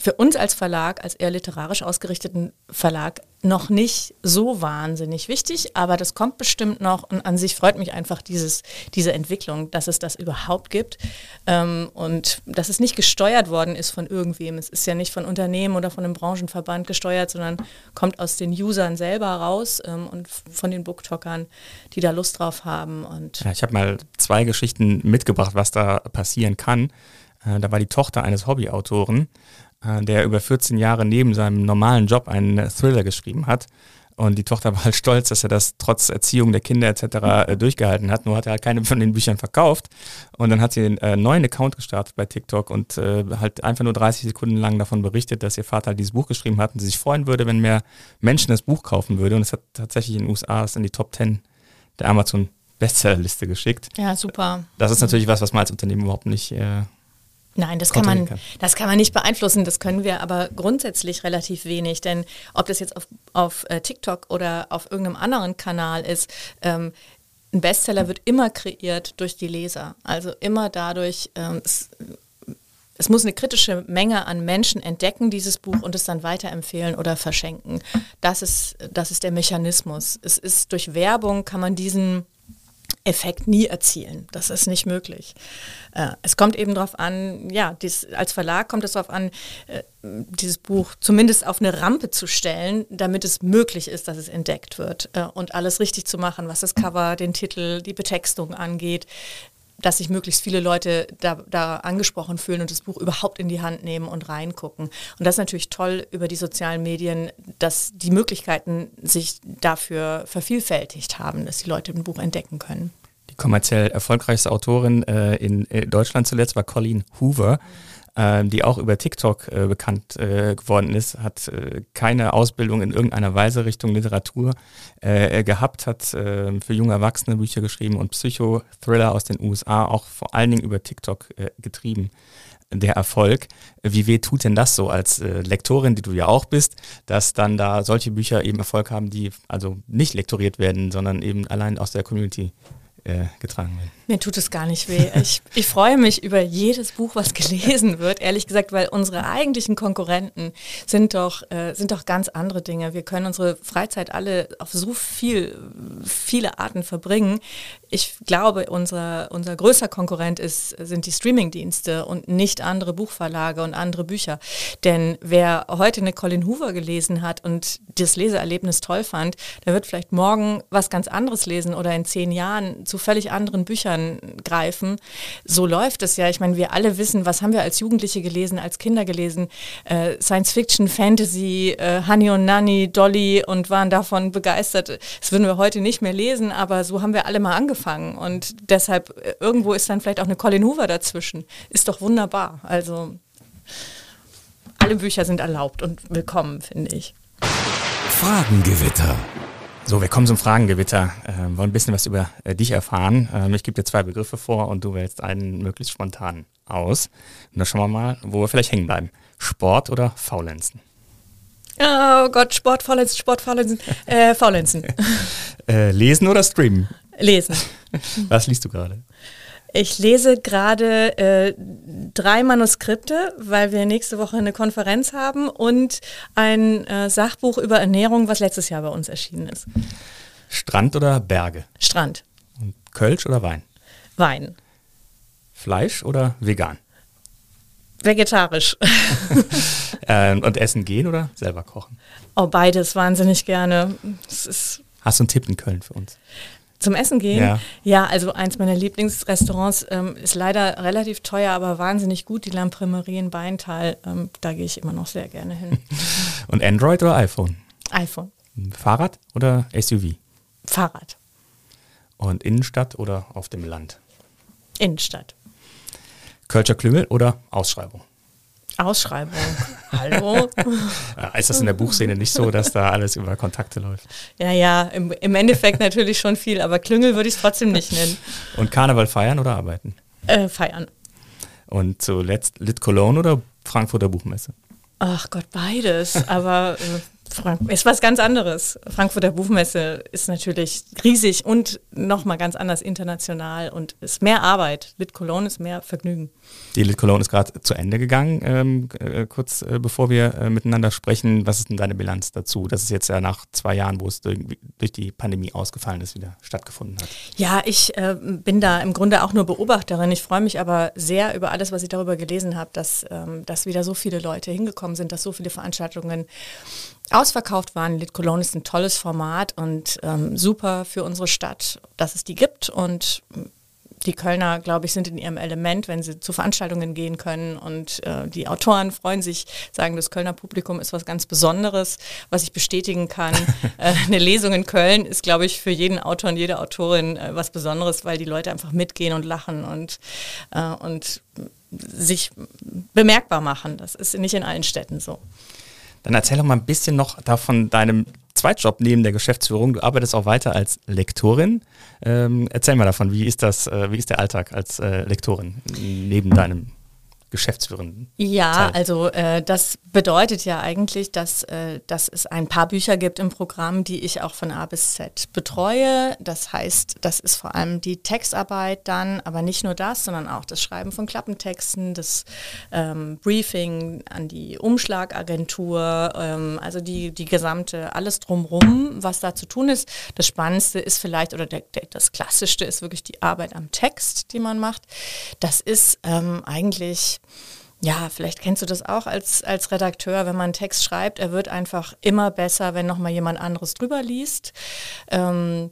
Speaker 1: für uns als Verlag, als eher literarisch ausgerichteten Verlag, noch nicht so wahnsinnig wichtig, aber das kommt bestimmt noch und an sich freut mich einfach dieses, diese Entwicklung, dass es das überhaupt gibt ähm, und dass es nicht gesteuert worden ist von irgendwem. Es ist ja nicht von Unternehmen oder von einem Branchenverband gesteuert, sondern kommt aus den Usern selber raus ähm, und von den Booktalkern, die da Lust drauf haben. Und
Speaker 3: ja, ich habe mal zwei Geschichten mitgebracht, was da passieren kann. Äh, da war die Tochter eines Hobbyautoren der über 14 Jahre neben seinem normalen Job einen Thriller geschrieben hat. Und die Tochter war halt stolz, dass er das trotz Erziehung der Kinder etc. Äh, durchgehalten hat. Nur hat er halt keine von den Büchern verkauft. Und dann hat sie einen äh, neuen Account gestartet bei TikTok und äh, halt einfach nur 30 Sekunden lang davon berichtet, dass ihr Vater halt dieses Buch geschrieben hat und sie sich freuen würde, wenn mehr Menschen das Buch kaufen würde. Und es hat tatsächlich in den USA in die Top 10 der Amazon Bestsellerliste geschickt.
Speaker 1: Ja, super.
Speaker 3: Das ist natürlich was, was man als Unternehmen überhaupt nicht äh,
Speaker 1: Nein, das kann, man, das kann man nicht beeinflussen, das können wir aber grundsätzlich relativ wenig, denn ob das jetzt auf, auf äh, TikTok oder auf irgendeinem anderen Kanal ist, ähm, ein Bestseller wird immer kreiert durch die Leser. Also immer dadurch, ähm, es, es, muss eine kritische Menge an Menschen entdecken, dieses Buch, und es dann weiterempfehlen oder verschenken. Das ist, das ist der Mechanismus. Es ist durch Werbung kann man diesen Effekt nie erzielen. Das ist nicht möglich. Äh, es kommt eben darauf an, ja, dies, als Verlag kommt es darauf an, äh, dieses Buch zumindest auf eine Rampe zu stellen, damit es möglich ist, dass es entdeckt wird äh, und alles richtig zu machen, was das Cover, den Titel, die Betextung angeht dass sich möglichst viele Leute da, da, angesprochen fühlen und das Buch überhaupt in die Hand nehmen und reingucken. Und das ist natürlich toll über die sozialen Medien, dass die Möglichkeiten sich dafür vervielfältigt haben, dass die Leute ein Buch entdecken können.
Speaker 3: Die kommerziell erfolgreichste Autorin äh, in äh, Deutschland zuletzt war Colleen Hoover. Mhm die auch über TikTok äh, bekannt äh, geworden ist, hat äh, keine Ausbildung in irgendeiner Weise Richtung Literatur äh, gehabt, hat ähm, für junge Erwachsene Bücher geschrieben und Psychothriller aus den USA auch vor allen Dingen über TikTok äh, getrieben der Erfolg. Wie weh tut denn das so als äh, Lektorin, die du ja auch bist, dass dann da solche Bücher eben Erfolg haben, die also nicht lektoriert werden, sondern eben allein aus der Community äh, getragen werden?
Speaker 1: Mir tut es gar nicht weh. Ich, ich freue mich über jedes Buch, was gelesen wird, ehrlich gesagt, weil unsere eigentlichen Konkurrenten sind doch, äh, sind doch ganz andere Dinge. Wir können unsere Freizeit alle auf so viel, viele Arten verbringen. Ich glaube, unser, unser größter Konkurrent ist, sind die Streamingdienste und nicht andere Buchverlage und andere Bücher. Denn wer heute eine Colin Hoover gelesen hat und das Leseerlebnis toll fand, der wird vielleicht morgen was ganz anderes lesen oder in zehn Jahren zu völlig anderen Büchern greifen. So läuft es ja. Ich meine, wir alle wissen, was haben wir als Jugendliche gelesen, als Kinder gelesen? Äh, Science Fiction, Fantasy, äh, Honey und Nanny, Dolly und waren davon begeistert. Das würden wir heute nicht mehr lesen, aber so haben wir alle mal angefangen. Und deshalb, äh, irgendwo ist dann vielleicht auch eine Colin Hoover dazwischen. Ist doch wunderbar. Also alle Bücher sind erlaubt und willkommen, finde ich.
Speaker 2: Fragengewitter.
Speaker 3: So, wir kommen zum Fragengewitter. Äh, wollen ein bisschen was über äh, dich erfahren. Ähm, ich gebe dir zwei Begriffe vor und du wählst einen möglichst spontan aus. Und dann schauen wir mal, wo wir vielleicht hängen bleiben. Sport oder Faulenzen?
Speaker 1: Oh Gott, Sport, Faulenzen, Sport, Faulenzen. Äh, Faulenzen. [LAUGHS]
Speaker 3: äh, lesen oder streamen?
Speaker 1: Lesen. [LAUGHS]
Speaker 3: Was liest du gerade?
Speaker 1: Ich lese gerade äh, drei Manuskripte, weil wir nächste Woche eine Konferenz haben und ein äh, Sachbuch über Ernährung, was letztes Jahr bei uns erschienen ist.
Speaker 3: Strand oder Berge?
Speaker 1: Strand.
Speaker 3: Und Kölsch oder Wein?
Speaker 1: Wein.
Speaker 3: Fleisch oder vegan?
Speaker 1: Vegetarisch. [LAUGHS]
Speaker 3: ähm, und essen gehen oder selber kochen?
Speaker 1: Oh, beides wahnsinnig gerne.
Speaker 3: Hast du einen Tipp in Köln für uns?
Speaker 1: Zum Essen gehen?
Speaker 3: Ja,
Speaker 1: ja also eins meiner Lieblingsrestaurants ähm, ist leider relativ teuer, aber wahnsinnig gut, die Lampremerie in Beintal. Ähm, da gehe ich immer noch sehr gerne hin. [LAUGHS]
Speaker 3: Und Android oder iPhone?
Speaker 1: iPhone.
Speaker 3: Fahrrad oder SUV?
Speaker 1: Fahrrad.
Speaker 3: Und Innenstadt oder auf dem Land?
Speaker 1: Innenstadt.
Speaker 3: Kölscher Klüngel oder Ausschreibung?
Speaker 1: Ausschreibung. Hallo?
Speaker 3: ist das in der Buchszene nicht so, dass da alles über Kontakte läuft?
Speaker 1: Ja, ja, im, im Endeffekt natürlich schon viel, aber Klüngel würde ich es trotzdem nicht nennen.
Speaker 3: Und Karneval feiern oder arbeiten?
Speaker 1: Äh, feiern.
Speaker 3: Und zuletzt Lit Cologne oder Frankfurter Buchmesse?
Speaker 1: Ach Gott, beides. Aber äh, Frank ist was ganz anderes. Frankfurter Buchmesse ist natürlich riesig und nochmal ganz anders international und ist mehr Arbeit. Lit Cologne ist mehr Vergnügen.
Speaker 3: Die Lit Cologne ist gerade zu Ende gegangen. Ähm, äh, kurz äh, bevor wir äh, miteinander sprechen, was ist denn deine Bilanz dazu? Das ist jetzt ja nach zwei Jahren, wo es durch, durch die Pandemie ausgefallen ist, wieder stattgefunden hat.
Speaker 1: Ja, ich äh, bin da im Grunde auch nur Beobachterin. Ich freue mich aber sehr über alles, was ich darüber gelesen habe, dass, ähm, dass wieder so viele Leute hingekommen sind, dass so viele Veranstaltungen ausverkauft waren. Lit Cologne ist ein tolles Format und ähm, super für unsere Stadt, dass es die gibt und die Kölner, glaube ich, sind in ihrem Element, wenn sie zu Veranstaltungen gehen können und äh, die Autoren freuen sich, sagen, das Kölner Publikum ist was ganz Besonderes, was ich bestätigen kann. [LAUGHS] äh, eine Lesung in Köln ist, glaube ich, für jeden Autor und jede Autorin äh, was Besonderes, weil die Leute einfach mitgehen und lachen und, äh, und sich bemerkbar machen. Das ist nicht in allen Städten so.
Speaker 3: Dann erzähl doch mal ein bisschen noch davon deinem Zweitjob neben der Geschäftsführung. Du arbeitest auch weiter als Lektorin. Ähm, erzähl mal davon, wie ist das, äh, wie ist der Alltag als äh, Lektorin neben deinem geschäftsführenden.
Speaker 1: Ja, Teil. also äh, das bedeutet ja eigentlich, dass, äh, dass es ein paar Bücher gibt im Programm, die ich auch von A bis Z betreue. Das heißt, das ist vor allem die Textarbeit dann, aber nicht nur das, sondern auch das Schreiben von Klappentexten, das ähm, Briefing an die Umschlagagentur, ähm, also die, die gesamte, alles drumrum, was da zu tun ist. Das Spannendste ist vielleicht, oder der, der, das Klassischste ist wirklich die Arbeit am Text, die man macht. Das ist ähm, eigentlich ja, vielleicht kennst du das auch als, als Redakteur, wenn man einen Text schreibt, er wird einfach immer besser, wenn nochmal jemand anderes drüber liest. Ähm,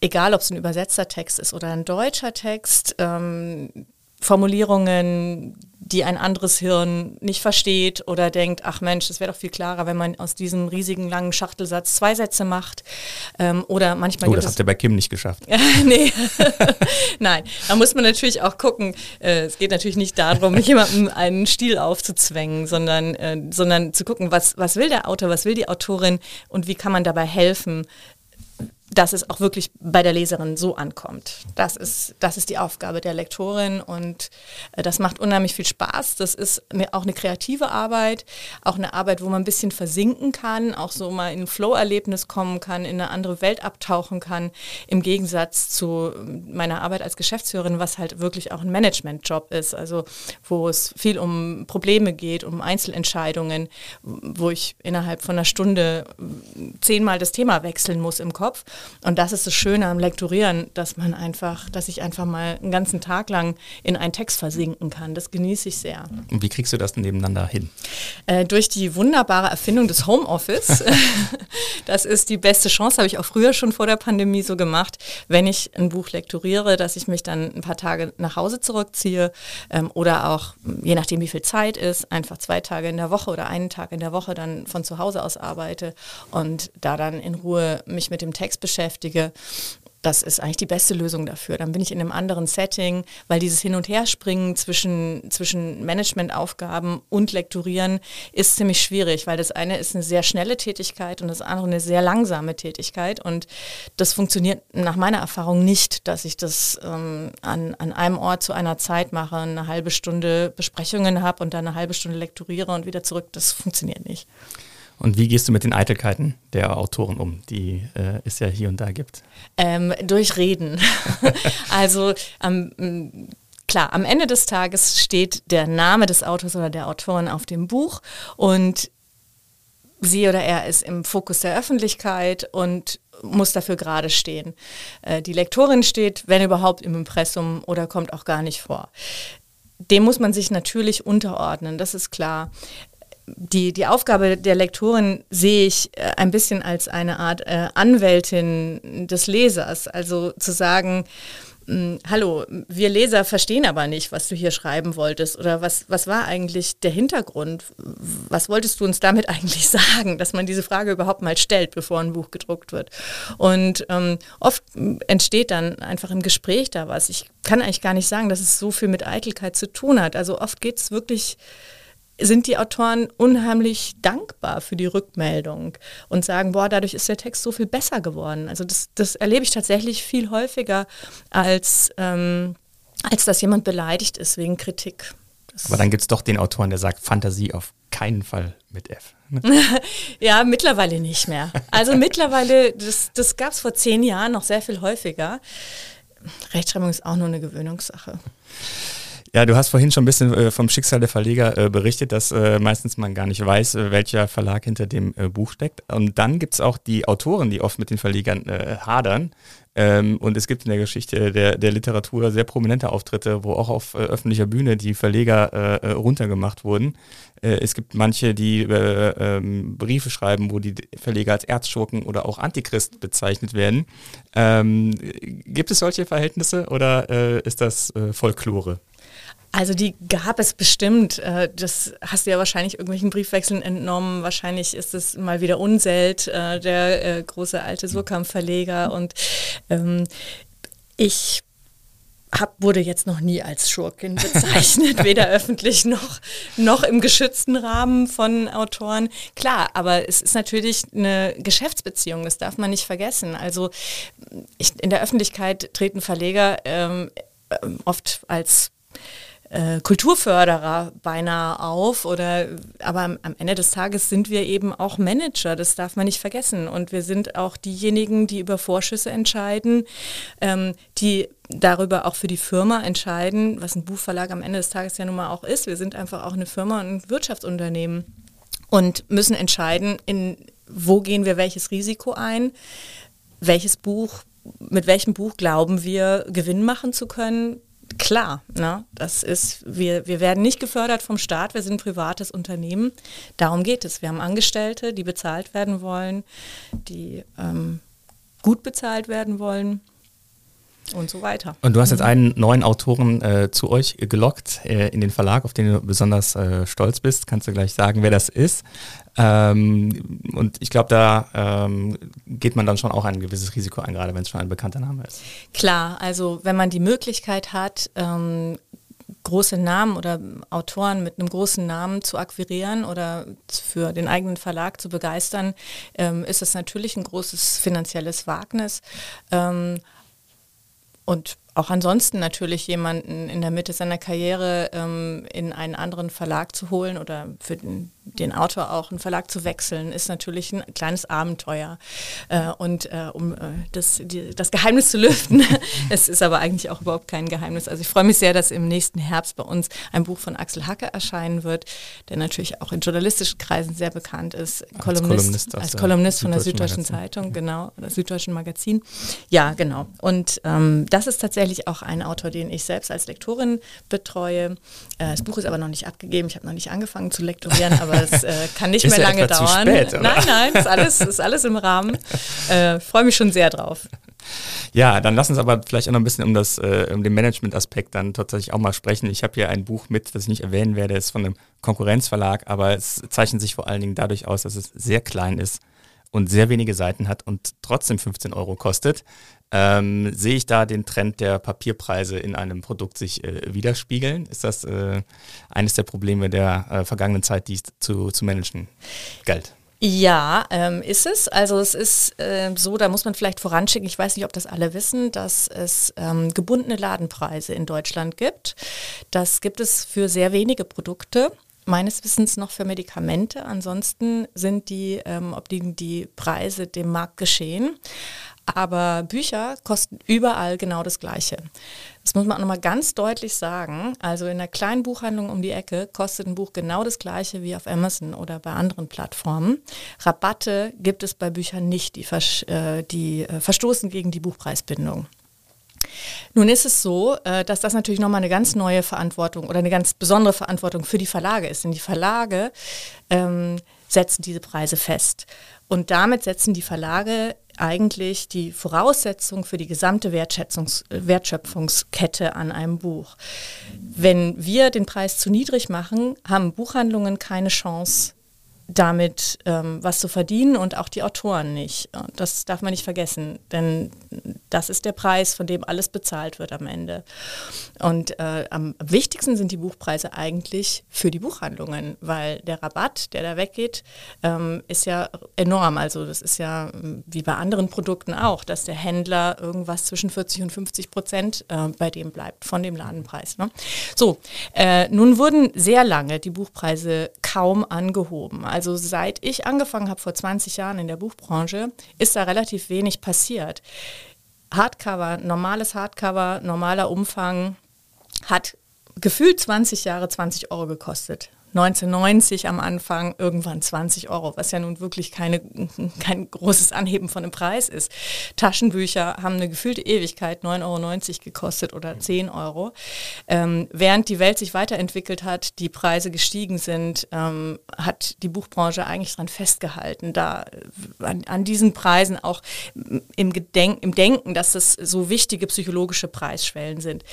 Speaker 1: egal, ob es ein übersetzter Text ist oder ein deutscher Text. Ähm, Formulierungen, die ein anderes Hirn nicht versteht oder denkt, ach Mensch, das wäre doch viel klarer, wenn man aus diesem riesigen langen Schachtelsatz zwei Sätze macht. Ähm, oder manchmal.
Speaker 3: Oh, das habt ihr bei Kim nicht geschafft. [LAUGHS]
Speaker 1: nee. [LAUGHS] Nein, da muss man natürlich auch gucken. Äh, es geht natürlich nicht darum, [LAUGHS] jemandem einen Stil aufzuzwängen, sondern, äh, sondern zu gucken, was, was will der Autor, was will die Autorin und wie kann man dabei helfen, dass es auch wirklich bei der Leserin so ankommt. Das ist, das ist die Aufgabe der Lektorin und äh, das macht unheimlich viel Spaß. Das ist auch eine kreative Arbeit, auch eine Arbeit, wo man ein bisschen versinken kann, auch so mal in ein Flow-Erlebnis kommen kann, in eine andere Welt abtauchen kann, im Gegensatz zu meiner Arbeit als Geschäftsführerin, was halt wirklich auch ein Management-Job ist, also wo es viel um Probleme geht, um Einzelentscheidungen, wo ich innerhalb von einer Stunde zehnmal das Thema wechseln muss im Kopf. Und das ist das Schöne am Lektorieren, dass man einfach, dass ich einfach mal einen ganzen Tag lang in einen Text versinken kann. Das genieße ich sehr.
Speaker 3: Und wie kriegst du das nebeneinander hin?
Speaker 1: Äh, durch die wunderbare Erfindung des Homeoffice. [LAUGHS] das ist die beste Chance, habe ich auch früher schon vor der Pandemie so gemacht, wenn ich ein Buch lektoriere, dass ich mich dann ein paar Tage nach Hause zurückziehe ähm, oder auch, je nachdem wie viel Zeit ist, einfach zwei Tage in der Woche oder einen Tag in der Woche dann von zu Hause aus arbeite und da dann in Ruhe mich mit dem Text beschäftige, das ist eigentlich die beste Lösung dafür. Dann bin ich in einem anderen Setting, weil dieses Hin- und Herspringen zwischen, zwischen Managementaufgaben und Lektorieren ist ziemlich schwierig, weil das eine ist eine sehr schnelle Tätigkeit und das andere eine sehr langsame Tätigkeit. Und das funktioniert nach meiner Erfahrung nicht, dass ich das ähm, an, an einem Ort zu einer Zeit mache, eine halbe Stunde Besprechungen habe und dann eine halbe Stunde lektoriere und wieder zurück. Das funktioniert nicht.
Speaker 3: Und wie gehst du mit den Eitelkeiten der Autoren um, die äh, es ja hier und da gibt?
Speaker 1: Ähm, durch Reden. [LAUGHS] also ähm, klar, am Ende des Tages steht der Name des Autors oder der Autorin auf dem Buch und sie oder er ist im Fokus der Öffentlichkeit und muss dafür gerade stehen. Äh, die Lektorin steht, wenn überhaupt, im Impressum oder kommt auch gar nicht vor. Dem muss man sich natürlich unterordnen, das ist klar die, die Aufgabe der Lektorin sehe ich äh, ein bisschen als eine Art äh, Anwältin des Lesers. Also zu sagen, hm, hallo, wir Leser verstehen aber nicht, was du hier schreiben wolltest oder was, was war eigentlich der Hintergrund? Was wolltest du uns damit [LAUGHS] eigentlich sagen, dass man diese Frage überhaupt mal stellt, bevor ein Buch gedruckt wird? Und ähm, oft entsteht dann einfach im Gespräch da was. Ich kann eigentlich gar nicht sagen, dass es so viel mit Eitelkeit zu tun hat. Also oft geht es wirklich sind die Autoren unheimlich dankbar für die Rückmeldung und sagen, boah, dadurch ist der Text so viel besser geworden. Also das, das erlebe ich tatsächlich viel häufiger, als, ähm, als dass jemand beleidigt ist wegen Kritik.
Speaker 3: Das Aber dann gibt es doch den Autoren, der sagt, Fantasie auf keinen Fall mit F. Ne? [LAUGHS]
Speaker 1: ja, mittlerweile nicht mehr. Also mittlerweile, das, das gab es vor zehn Jahren noch sehr viel häufiger. Rechtschreibung ist auch nur eine Gewöhnungssache.
Speaker 3: Ja, du hast vorhin schon ein bisschen äh, vom Schicksal der Verleger äh, berichtet, dass äh, meistens man gar nicht weiß, welcher Verlag hinter dem Buch steckt. Und dann gibt es auch die Autoren, die oft mit den Verlegern hadern. Ähm, und es gibt in der Geschichte der, der Literatur sehr prominente Auftritte, wo auch auf öffentlicher Bühne die Verleger runtergemacht wurden. Es gibt manche, die äh, ähm, Briefe schreiben, wo die Verleger als Erzschurken oder auch Antichrist bezeichnet werden. Ähm, gibt es solche Verhältnisse oder ist das Folklore?
Speaker 1: Also die gab es bestimmt. Das hast du ja wahrscheinlich irgendwelchen Briefwechseln entnommen. Wahrscheinlich ist es mal wieder Unselt, der große alte Surkamp-Verleger. Und ähm, ich hab, wurde jetzt noch nie als Schurkin bezeichnet, [LAUGHS] weder öffentlich noch, noch im geschützten Rahmen von Autoren. Klar, aber es ist natürlich eine Geschäftsbeziehung, das darf man nicht vergessen. Also ich, in der Öffentlichkeit treten Verleger ähm, oft als äh, Kulturförderer beinahe auf oder aber am, am, Ende des Tages sind wir eben auch Manager, das darf man nicht vergessen und wir sind auch diejenigen, die über Vorschüsse entscheiden, ähm, die darüber auch für die Firma entscheiden, was ein Buchverlag am Ende des Tages ja nun mal auch ist. Wir sind einfach auch eine Firma und ein Wirtschaftsunternehmen und müssen entscheiden, in wo gehen wir welches Risiko ein, welches Buch mit welchem Buch glauben wir, Gewinn machen zu können? Klar, ne? das ist, wir, wir werden nicht gefördert vom Staat, wir sind ein privates Unternehmen. Darum geht es. Wir haben Angestellte, die bezahlt werden wollen, die ähm, gut bezahlt werden wollen und so weiter.
Speaker 3: Und du hast jetzt mhm. einen neuen Autoren äh, zu euch gelockt äh, in den Verlag, auf den du besonders äh, stolz bist. Kannst du gleich sagen, wer das ist? Ähm, und ich glaube, da ähm, geht man dann schon auch ein gewisses Risiko ein, gerade wenn es schon ein bekannter Name ist.
Speaker 1: Klar, also wenn man die Möglichkeit hat, ähm, große Namen oder Autoren mit einem großen Namen zu akquirieren oder für den eigenen Verlag zu begeistern, ähm, ist es natürlich ein großes finanzielles Wagnis. Ähm, und auch ansonsten natürlich jemanden in der Mitte seiner Karriere ähm, in einen anderen Verlag zu holen oder für den, den, Autor auch einen Verlag zu wechseln, ist natürlich ein kleines Abenteuer. Äh, und äh, um äh, das, die, das Geheimnis zu lüften, [LAUGHS] es ist aber eigentlich auch überhaupt kein Geheimnis. Also ich freue mich sehr, dass im nächsten Herbst bei uns ein Buch von Axel Hacke erscheinen wird, der natürlich auch in journalistischen Kreisen sehr bekannt ist. Als Kolumnist, Kolumnist, als Kolumnist von der Süddeutschen Zeitung, genau, oder Süddeutschen Magazin. Ja, genau. Und ähm, das ist tatsächlich tatsächlich auch ein Autor, den ich selbst als Lektorin betreue. Äh, das Buch ist aber noch nicht abgegeben. Ich habe noch nicht angefangen zu lektorieren, [LAUGHS] aber es äh, kann nicht mehr lange dauern.
Speaker 3: Spät,
Speaker 1: nein, nein, ist alles, ist alles im Rahmen. Äh, Freue mich schon sehr drauf.
Speaker 3: Ja, dann lass uns aber vielleicht auch noch ein bisschen um, das, äh, um den Management-Aspekt dann tatsächlich auch mal sprechen. Ich habe hier ein Buch mit, das ich nicht erwähnen werde, ist von einem Konkurrenzverlag, aber es zeichnet sich vor allen Dingen dadurch aus, dass es sehr klein ist und sehr wenige Seiten hat und trotzdem 15 Euro kostet, ähm, sehe ich da den Trend der Papierpreise in einem Produkt sich äh, widerspiegeln? Ist das äh, eines der Probleme der äh, vergangenen Zeit, dies zu, zu managen? Geld.
Speaker 1: Ja, ähm, ist es. Also es ist äh, so, da muss man vielleicht voranschicken, ich weiß nicht, ob das alle wissen, dass es ähm, gebundene Ladenpreise in Deutschland gibt. Das gibt es für sehr wenige Produkte meines Wissens noch für Medikamente. Ansonsten sind die, ähm, obliegen die Preise dem Markt geschehen. Aber Bücher kosten überall genau das Gleiche. Das muss man auch nochmal ganz deutlich sagen. Also in einer kleinen Buchhandlung um die Ecke kostet ein Buch genau das Gleiche wie auf Amazon oder bei anderen Plattformen. Rabatte gibt es bei Büchern nicht, die, vers äh, die äh, verstoßen gegen die Buchpreisbindung. Nun ist es so, äh, dass das natürlich nochmal eine ganz neue Verantwortung oder eine ganz besondere Verantwortung für die Verlage ist. Denn die Verlage ähm, setzen diese Preise fest. Und damit setzen die Verlage eigentlich die Voraussetzung für die gesamte Wertschöpfungskette an einem Buch. Wenn wir den Preis zu niedrig machen, haben Buchhandlungen keine Chance, damit ähm, was zu verdienen und auch die Autoren nicht. Das darf man nicht vergessen, denn das ist der Preis, von dem alles bezahlt wird am Ende. Und äh, am wichtigsten sind die Buchpreise eigentlich für die Buchhandlungen, weil der Rabatt, der da weggeht, ähm, ist ja enorm. Also das ist ja ähm, wie bei anderen Produkten auch, dass der Händler irgendwas zwischen 40 und 50 Prozent äh, bei dem bleibt von dem Ladenpreis. Ne? So, äh, nun wurden sehr lange die Buchpreise kaum angehoben. Also seit ich angefangen habe vor 20 Jahren in der Buchbranche, ist da relativ wenig passiert. Hardcover, normales Hardcover, normaler Umfang hat gefühlt 20 Jahre 20 Euro gekostet. 1990 am Anfang, irgendwann 20 Euro, was ja nun wirklich keine, [LAUGHS] kein großes Anheben von dem Preis ist. Taschenbücher haben eine gefühlte Ewigkeit 9,90 Euro gekostet oder 10 Euro. Ähm, während die Welt sich weiterentwickelt hat, die Preise gestiegen sind, ähm, hat die Buchbranche eigentlich daran festgehalten, da äh, an, an diesen Preisen auch im, Gedenk, im Denken, dass das so wichtige psychologische Preisschwellen sind.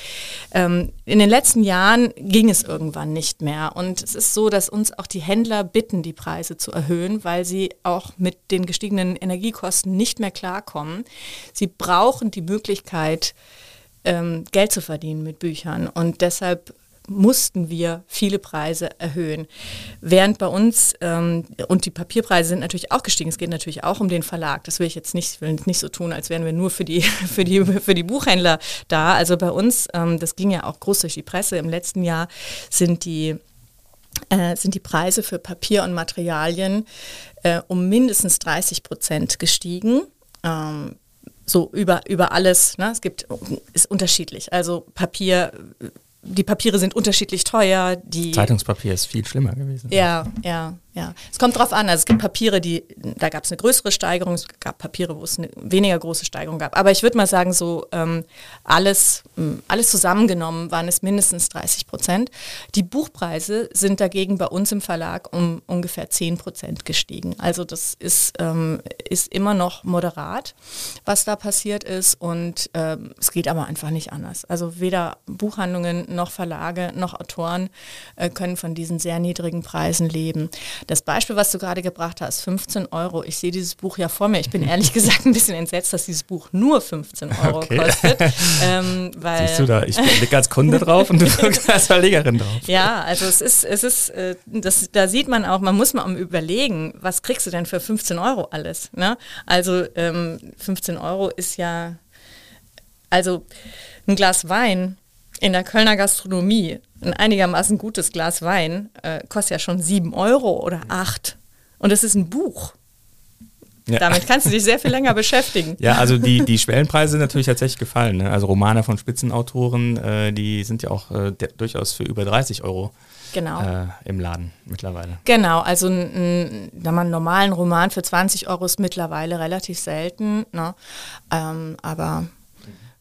Speaker 1: Ähm, in den letzten Jahren ging es irgendwann nicht mehr und es ist so, dass uns auch die Händler bitten, die Preise zu erhöhen, weil sie auch mit den gestiegenen Energiekosten nicht mehr klarkommen. Sie brauchen die Möglichkeit, ähm, Geld zu verdienen mit Büchern. Und deshalb mussten wir viele Preise erhöhen. Während bei uns, ähm, und die Papierpreise sind natürlich auch gestiegen, es geht natürlich auch um den Verlag. Das will ich jetzt nicht, will nicht so tun, als wären wir nur für die, [LAUGHS] für die, für die Buchhändler da. Also bei uns, ähm, das ging ja auch groß durch die Presse, im letzten Jahr sind die äh, sind die Preise für Papier und Materialien äh, um mindestens 30 Prozent gestiegen. Ähm, so über, über alles. Ne? Es gibt, ist unterschiedlich. Also Papier die Papiere sind unterschiedlich teuer. Die
Speaker 3: Zeitungspapier ist viel schlimmer gewesen.
Speaker 1: Ja, ja, ja. Es kommt drauf an. Also es gibt Papiere, die, da gab es eine größere Steigerung, es gab Papiere, wo es eine weniger große Steigerung gab. Aber ich würde mal sagen, so ähm, alles, ähm, alles zusammengenommen waren es mindestens 30 Prozent. Die Buchpreise sind dagegen bei uns im Verlag um ungefähr 10 Prozent gestiegen. Also das ist, ähm, ist immer noch moderat, was da passiert ist. Und ähm, es geht aber einfach nicht anders. Also weder Buchhandlungen noch Verlage noch Autoren äh, können von diesen sehr niedrigen Preisen leben. Das Beispiel, was du gerade gebracht hast, 15 Euro. Ich sehe dieses Buch ja vor mir. Ich bin [LAUGHS] ehrlich gesagt ein bisschen entsetzt, dass dieses Buch nur 15 Euro okay. kostet. [LAUGHS]
Speaker 3: Ähm, weil Siehst du da, ich blicke als Kunde drauf und du [LAUGHS] guckst als Verlegerin drauf.
Speaker 1: Ja, also es ist, es ist, äh, das, da sieht man auch, man muss mal überlegen, was kriegst du denn für 15 Euro alles? Ne? Also ähm, 15 Euro ist ja, also ein Glas Wein in der Kölner Gastronomie ein einigermaßen gutes Glas Wein äh, kostet ja schon sieben Euro oder acht. Und es ist ein Buch. Ja. Damit kannst du dich sehr viel länger [LAUGHS] beschäftigen.
Speaker 3: Ja, also die, die Schwellenpreise sind natürlich tatsächlich gefallen. Ne? Also Romane von Spitzenautoren, äh, die sind ja auch äh, der, durchaus für über 30 Euro genau. äh, im Laden mittlerweile.
Speaker 1: Genau, also ein, ein, einen normalen Roman für 20 Euro ist mittlerweile relativ selten. Ne? Ähm, aber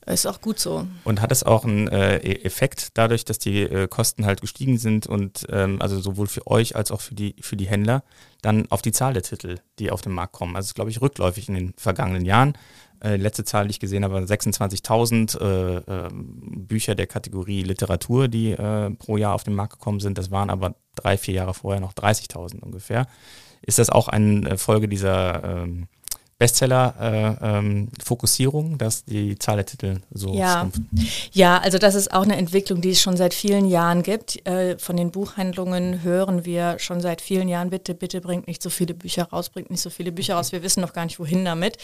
Speaker 1: ist auch gut so.
Speaker 3: Und hat es auch einen äh, e-, Effekt dadurch, dass die äh, Kosten halt gestiegen sind und ähm, also sowohl für euch als auch für die, für die Händler dann auf die Zahl der Titel, die auf den Markt kommen? Also glaube ich, rückläufig in den vergangenen Jahren. Äh, letzte Zahl, die ich gesehen habe, 26.000 äh, äh, Bücher der Kategorie Literatur, die äh, pro Jahr auf den Markt gekommen sind. Das waren aber drei, vier Jahre vorher noch 30.000 ungefähr. Ist das auch eine Folge dieser ähm, Bestseller-Fokussierung, äh, ähm, dass die Zahl der Titel so
Speaker 1: ja. schrumpft. Ja, also das ist auch eine Entwicklung, die es schon seit vielen Jahren gibt. Äh, von den Buchhandlungen hören wir schon seit vielen Jahren, bitte, bitte bringt nicht so viele Bücher raus, bringt nicht so viele Bücher raus. Wir wissen noch gar nicht, wohin damit.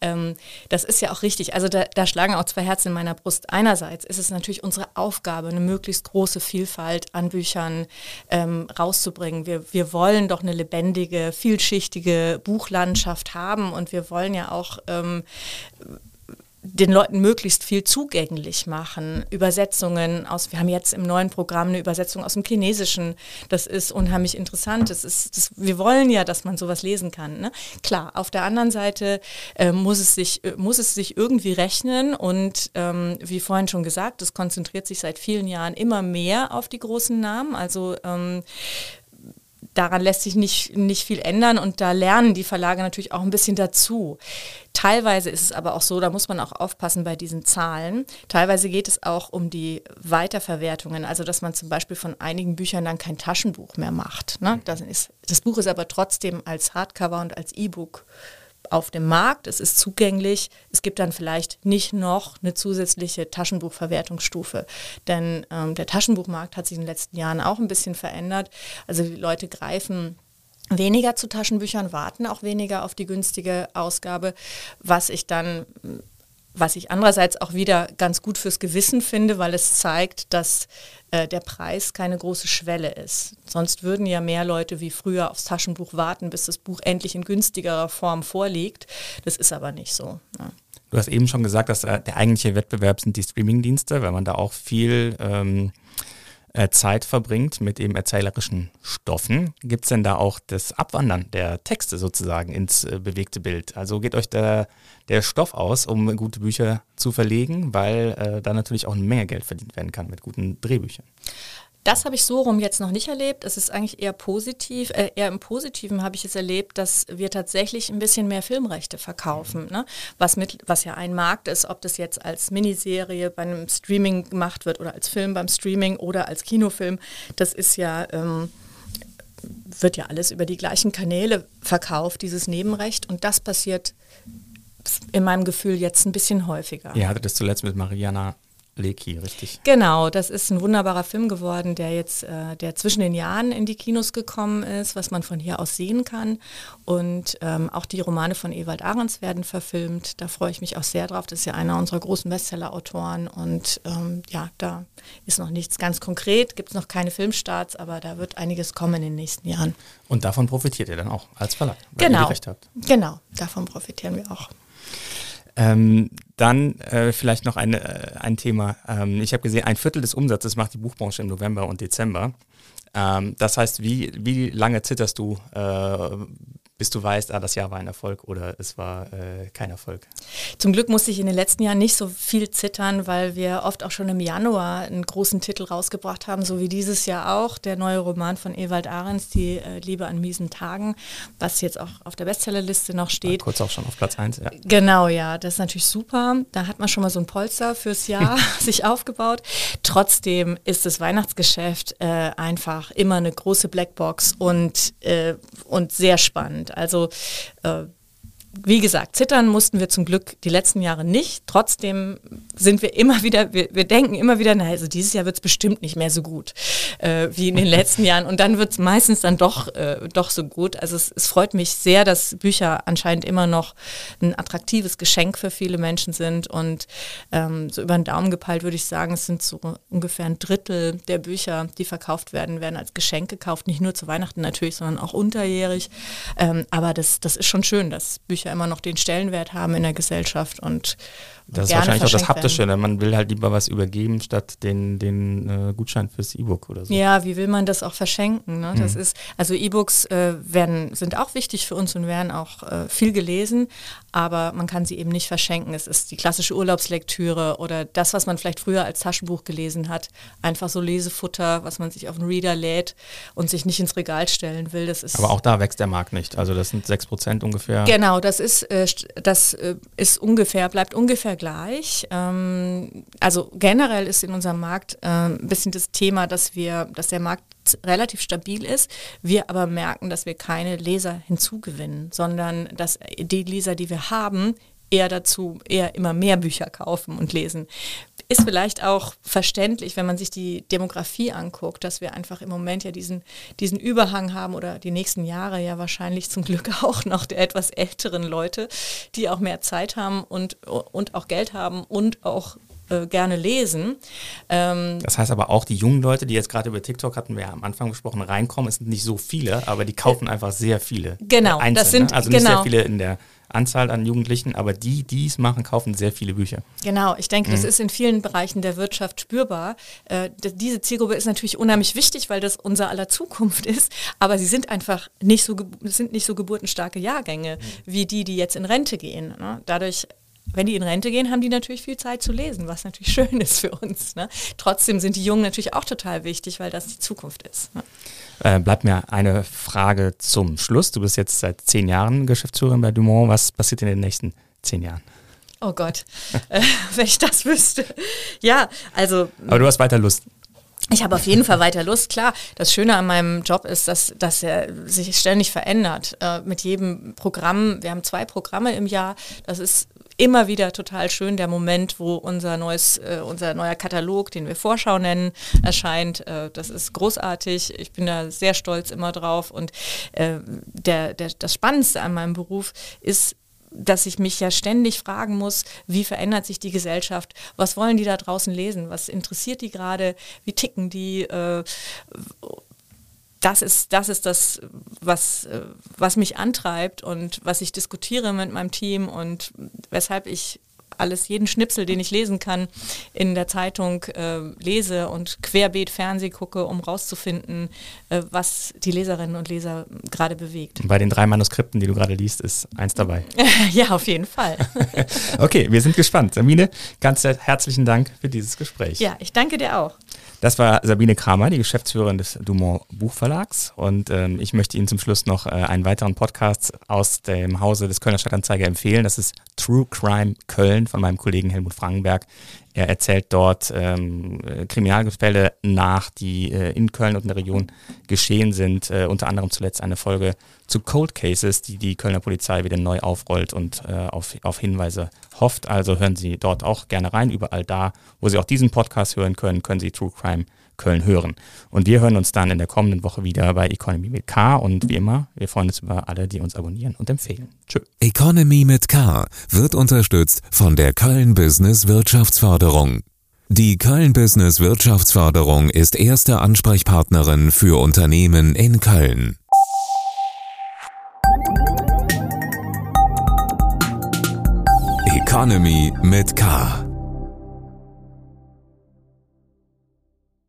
Speaker 1: Ähm, das ist ja auch richtig. Also da, da, schlagen auch zwei Herzen in meiner Brust. Einerseits ist es natürlich unsere Aufgabe, eine möglichst große Vielfalt an Büchern ähm, rauszubringen. Wir, wir wollen doch eine lebendige, vielschichtige Buchlandschaft haben und wir wollen ja auch ähm, den Leuten möglichst viel zugänglich machen. Übersetzungen aus, wir haben jetzt im neuen Programm eine Übersetzung aus dem Chinesischen. Das ist unheimlich interessant. Das ist, das, wir wollen ja, dass man sowas lesen kann. Ne? Klar, auf der anderen Seite äh, muss, es sich, äh, muss es sich irgendwie rechnen und ähm, wie vorhin schon gesagt, es konzentriert sich seit vielen Jahren immer mehr auf die großen Namen. Also ähm, daran lässt sich nicht, nicht viel ändern und da lernen die Verlage natürlich auch ein bisschen dazu. Teilweise ist es aber auch so, da muss man auch aufpassen bei diesen Zahlen. Teilweise geht es auch um die Weiterverwertungen, also dass man zum Beispiel von einigen Büchern dann kein Taschenbuch mehr macht. Ne? Das, ist, das Buch ist aber trotzdem als Hardcover und als E-Book auf dem Markt, es ist zugänglich, es gibt dann vielleicht nicht noch eine zusätzliche Taschenbuchverwertungsstufe. Denn ähm, der Taschenbuchmarkt hat sich in den letzten Jahren auch ein bisschen verändert. Also die Leute greifen weniger zu Taschenbüchern, warten auch weniger auf die günstige Ausgabe, was ich dann was ich andererseits auch wieder ganz gut fürs Gewissen finde, weil es zeigt, dass äh, der Preis keine große Schwelle ist. Sonst würden ja mehr Leute wie früher aufs Taschenbuch warten, bis das Buch endlich in günstigerer Form vorliegt. Das ist aber nicht so. Ja.
Speaker 3: Du hast eben schon gesagt, dass äh, der eigentliche Wettbewerb sind die Streamingdienste, weil man da auch viel ähm, äh, Zeit verbringt mit eben erzählerischen Stoffen. Gibt es denn da auch das Abwandern der Texte sozusagen ins äh, bewegte Bild? Also geht euch der, der Stoff aus, um gute Bücher zu verlegen, weil äh, da natürlich auch eine Menge Geld verdient werden kann mit guten Drehbüchern?
Speaker 1: Das habe ich so rum jetzt noch nicht erlebt. Es ist eigentlich eher positiv, äh, eher im Positiven habe ich es erlebt, dass wir tatsächlich ein bisschen mehr Filmrechte verkaufen. Ne? Was, mit, was ja ein Markt ist, ob das jetzt als Miniserie bei einem Streaming gemacht wird oder als Film beim Streaming oder als Kinofilm. Das ist ja, ähm, wird ja alles über die gleichen Kanäle verkauft, dieses Nebenrecht. Und das passiert in meinem Gefühl jetzt ein bisschen häufiger.
Speaker 3: Ihr hattet das zuletzt mit Mariana Leki, richtig?
Speaker 1: Genau, das ist ein wunderbarer Film geworden, der jetzt, äh, der zwischen den Jahren in die Kinos gekommen ist, was man von hier aus sehen kann. Und ähm, auch die Romane von Ewald Ahrens werden verfilmt. Da freue ich mich auch sehr drauf. Das ist ja einer unserer großen Bestseller-Autoren. Und ähm, ja, da ist noch nichts ganz konkret, gibt es noch keine Filmstarts, aber da wird einiges kommen in den nächsten Jahren.
Speaker 3: Und davon profitiert ihr dann auch als Verlag,
Speaker 1: weil genau, ihr recht habt. Genau, davon profitieren wir auch.
Speaker 3: Ähm, dann äh, vielleicht noch eine, äh, ein Thema. Ähm, ich habe gesehen, ein Viertel des Umsatzes macht die Buchbranche im November und Dezember. Ähm, das heißt, wie, wie lange zitterst du, äh, bis du weißt, ah, das Jahr war ein Erfolg oder es war äh, kein Erfolg?
Speaker 1: Zum Glück musste ich in den letzten Jahren nicht so viel zittern, weil wir oft auch schon im Januar einen großen Titel rausgebracht haben, so wie dieses Jahr auch, der neue Roman von Ewald Ahrens, Die äh, Liebe an miesen Tagen, was jetzt auch auf der Bestsellerliste noch steht.
Speaker 3: War kurz auch schon auf Platz 1, ja.
Speaker 1: Genau, ja, das ist natürlich super. Da hat man schon mal so ein Polster fürs Jahr [LAUGHS] sich aufgebaut. Trotzdem ist das Weihnachtsgeschäft äh, einfach immer eine große Blackbox und, äh, und sehr spannend sind. Also äh, wie gesagt, zittern mussten wir zum Glück die letzten Jahre nicht. Trotzdem sind wir immer wieder, wir, wir denken immer wieder, na, also dieses Jahr wird es bestimmt nicht mehr so gut äh, wie in den letzten [LAUGHS] Jahren. Und dann wird es meistens dann doch, äh, doch so gut. Also es, es, freut mich sehr, dass Bücher anscheinend immer noch ein attraktives Geschenk für viele Menschen sind. Und ähm, so über den Daumen gepeilt würde ich sagen, es sind so ungefähr ein Drittel der Bücher, die verkauft werden, werden als Geschenk gekauft. Nicht nur zu Weihnachten natürlich, sondern auch unterjährig. Ähm, aber das, das ist schon schön, dass Bücher Bücher immer noch den Stellenwert haben in der Gesellschaft und
Speaker 3: das ist wahrscheinlich auch das Haptische, ne? man will halt lieber was übergeben, statt den, den äh, Gutschein fürs E-Book oder so.
Speaker 1: Ja, wie will man das auch verschenken? Ne? Das mhm. ist, also E-Books äh, werden, sind auch wichtig für uns und werden auch äh, viel gelesen, aber man kann sie eben nicht verschenken. Es ist die klassische Urlaubslektüre oder das, was man vielleicht früher als Taschenbuch gelesen hat, einfach so Lesefutter, was man sich auf den Reader lädt und sich nicht ins Regal stellen will. Das ist
Speaker 3: aber auch da wächst der Markt nicht. Also das sind 6 Prozent ungefähr.
Speaker 1: Genau, das ist, äh, das äh, ist ungefähr, bleibt ungefähr gleich. Ähm, also generell ist in unserem Markt äh, ein bisschen das Thema, dass wir, dass der Markt relativ stabil ist, wir aber merken, dass wir keine Leser hinzugewinnen, sondern dass die Leser, die wir haben, eher dazu, eher immer mehr Bücher kaufen und lesen. Ist vielleicht auch verständlich, wenn man sich die Demografie anguckt, dass wir einfach im Moment ja diesen, diesen Überhang haben oder die nächsten Jahre ja wahrscheinlich zum Glück [LAUGHS] auch noch der etwas älteren Leute, die auch mehr Zeit haben und, und auch Geld haben und auch äh, gerne lesen.
Speaker 3: Ähm, das heißt aber auch, die jungen Leute, die jetzt gerade über TikTok hatten wir ja am Anfang gesprochen, reinkommen, es sind nicht so viele, aber die kaufen einfach sehr viele.
Speaker 1: Genau,
Speaker 3: einzeln,
Speaker 1: das sind
Speaker 3: ne? also nicht genau. sehr viele in der Anzahl an Jugendlichen, aber die, die es machen, kaufen sehr viele Bücher.
Speaker 1: Genau, ich denke, mhm. das ist in vielen Bereichen der Wirtschaft spürbar. Äh, diese Zielgruppe ist natürlich unheimlich wichtig, weil das unser aller Zukunft [LAUGHS] ist, aber sie sind einfach nicht so, sind nicht so geburtenstarke Jahrgänge mhm. wie die, die jetzt in Rente gehen. Ne? Dadurch wenn die in Rente gehen, haben die natürlich viel Zeit zu lesen, was natürlich [LAUGHS] schön ist für uns. Ne? Trotzdem sind die Jungen natürlich auch total wichtig, weil das die Zukunft ist. Ne?
Speaker 3: Äh, bleibt mir eine Frage zum Schluss. Du bist jetzt seit zehn Jahren Geschäftsführerin bei Dumont. Was passiert in den nächsten zehn Jahren?
Speaker 1: Oh Gott, äh, [LAUGHS] wenn ich das wüsste. Ja, also.
Speaker 3: Aber du hast weiter Lust.
Speaker 1: Ich habe auf jeden Fall weiter Lust. Klar, das Schöne an meinem Job ist, dass, dass er sich ständig verändert. Äh, mit jedem Programm, wir haben zwei Programme im Jahr, das ist immer wieder total schön, der Moment, wo unser neues, äh, unser neuer Katalog, den wir Vorschau nennen, erscheint. Äh, das ist großartig. Ich bin da sehr stolz immer drauf. Und äh, der, der, das Spannendste an meinem Beruf ist, dass ich mich ja ständig fragen muss, wie verändert sich die Gesellschaft? Was wollen die da draußen lesen? Was interessiert die gerade? Wie ticken die? Äh, das ist, das ist das, was, äh, was mich antreibt und was ich diskutiere mit meinem Team und weshalb ich alles, jeden Schnipsel, den ich lesen kann, in der Zeitung äh, lese und querbeet Fernseh gucke, um rauszufinden, äh, was die Leserinnen und Leser gerade bewegt.
Speaker 3: Bei den drei Manuskripten, die du gerade liest, ist eins dabei. [LAUGHS]
Speaker 1: ja, auf jeden Fall. [LAUGHS]
Speaker 3: okay, wir sind gespannt. Sabine, ganz herzlichen Dank für dieses Gespräch.
Speaker 1: Ja, ich danke dir auch.
Speaker 3: Das war Sabine Kramer, die Geschäftsführerin des Dumont Buchverlags. Und ähm, ich möchte Ihnen zum Schluss noch äh, einen weiteren Podcast aus dem Hause des Kölner Stadtanzeiger empfehlen. Das ist True Crime Köln von meinem Kollegen Helmut Frankenberg. Er erzählt dort ähm, Kriminalfälle nach, die äh, in Köln und in der Region geschehen sind. Äh, unter anderem zuletzt eine Folge zu Cold Cases, die die Kölner Polizei wieder neu aufrollt und äh, auf, auf Hinweise hofft. Also hören Sie dort auch gerne rein. Überall da, wo Sie auch diesen Podcast hören können, können Sie True Crime Köln hören. Und wir hören uns dann in der kommenden Woche wieder bei Economy mit K. Und wie immer, wir freuen uns über alle, die uns abonnieren und empfehlen.
Speaker 2: Tschö. Economy mit K wird unterstützt von der Köln Business Wirtschaftsförderung. Die Köln Business Wirtschaftsförderung ist erste Ansprechpartnerin für Unternehmen in Köln. Economy mit K.